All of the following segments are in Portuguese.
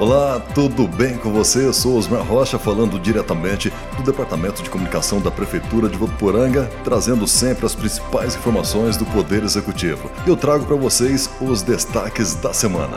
Olá, tudo bem com você? Eu sou Osmar Rocha, falando diretamente do Departamento de Comunicação da Prefeitura de Votuporanga, trazendo sempre as principais informações do Poder Executivo. Eu trago para vocês os destaques da semana.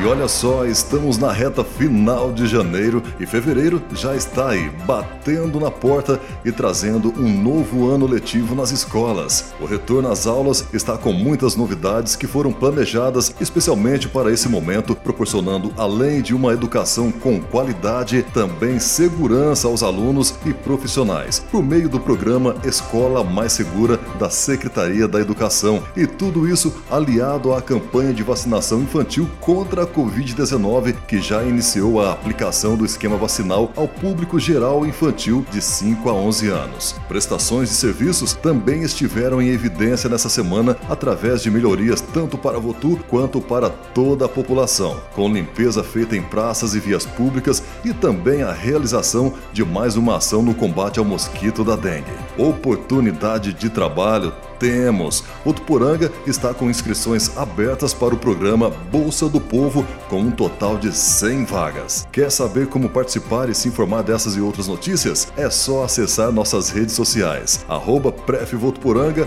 E olha só, estamos na reta final de janeiro e fevereiro já está aí, batendo na porta e trazendo um novo ano letivo nas escolas. O retorno às aulas está com muitas novidades que foram planejadas especialmente para esse momento, proporcionando, além de uma educação com qualidade, também segurança aos alunos e profissionais, por meio do programa Escola Mais Segura da Secretaria da Educação. E tudo isso aliado à campanha de vacinação infantil contra a Covid-19, que já iniciou a aplicação do esquema vacinal ao público geral infantil de 5 a 11 anos. Prestações de serviços também estiveram em evidência nessa semana através de melhorias tanto para Votu quanto para toda a população, com limpeza feita em praças e vias públicas e também a realização de mais uma ação no combate ao mosquito da dengue. Oportunidade de trabalho temos. O está com inscrições abertas para o programa Bolsa do Povo, com um total de 100 vagas. Quer saber como participar e se informar dessas e outras notícias? É só acessar nossas redes sociais, arroba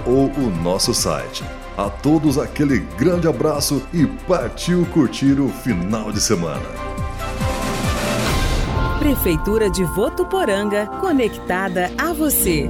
ou o nosso site. A todos aquele grande abraço e partiu curtir o final de semana. Prefeitura de Votuporanga, conectada a você.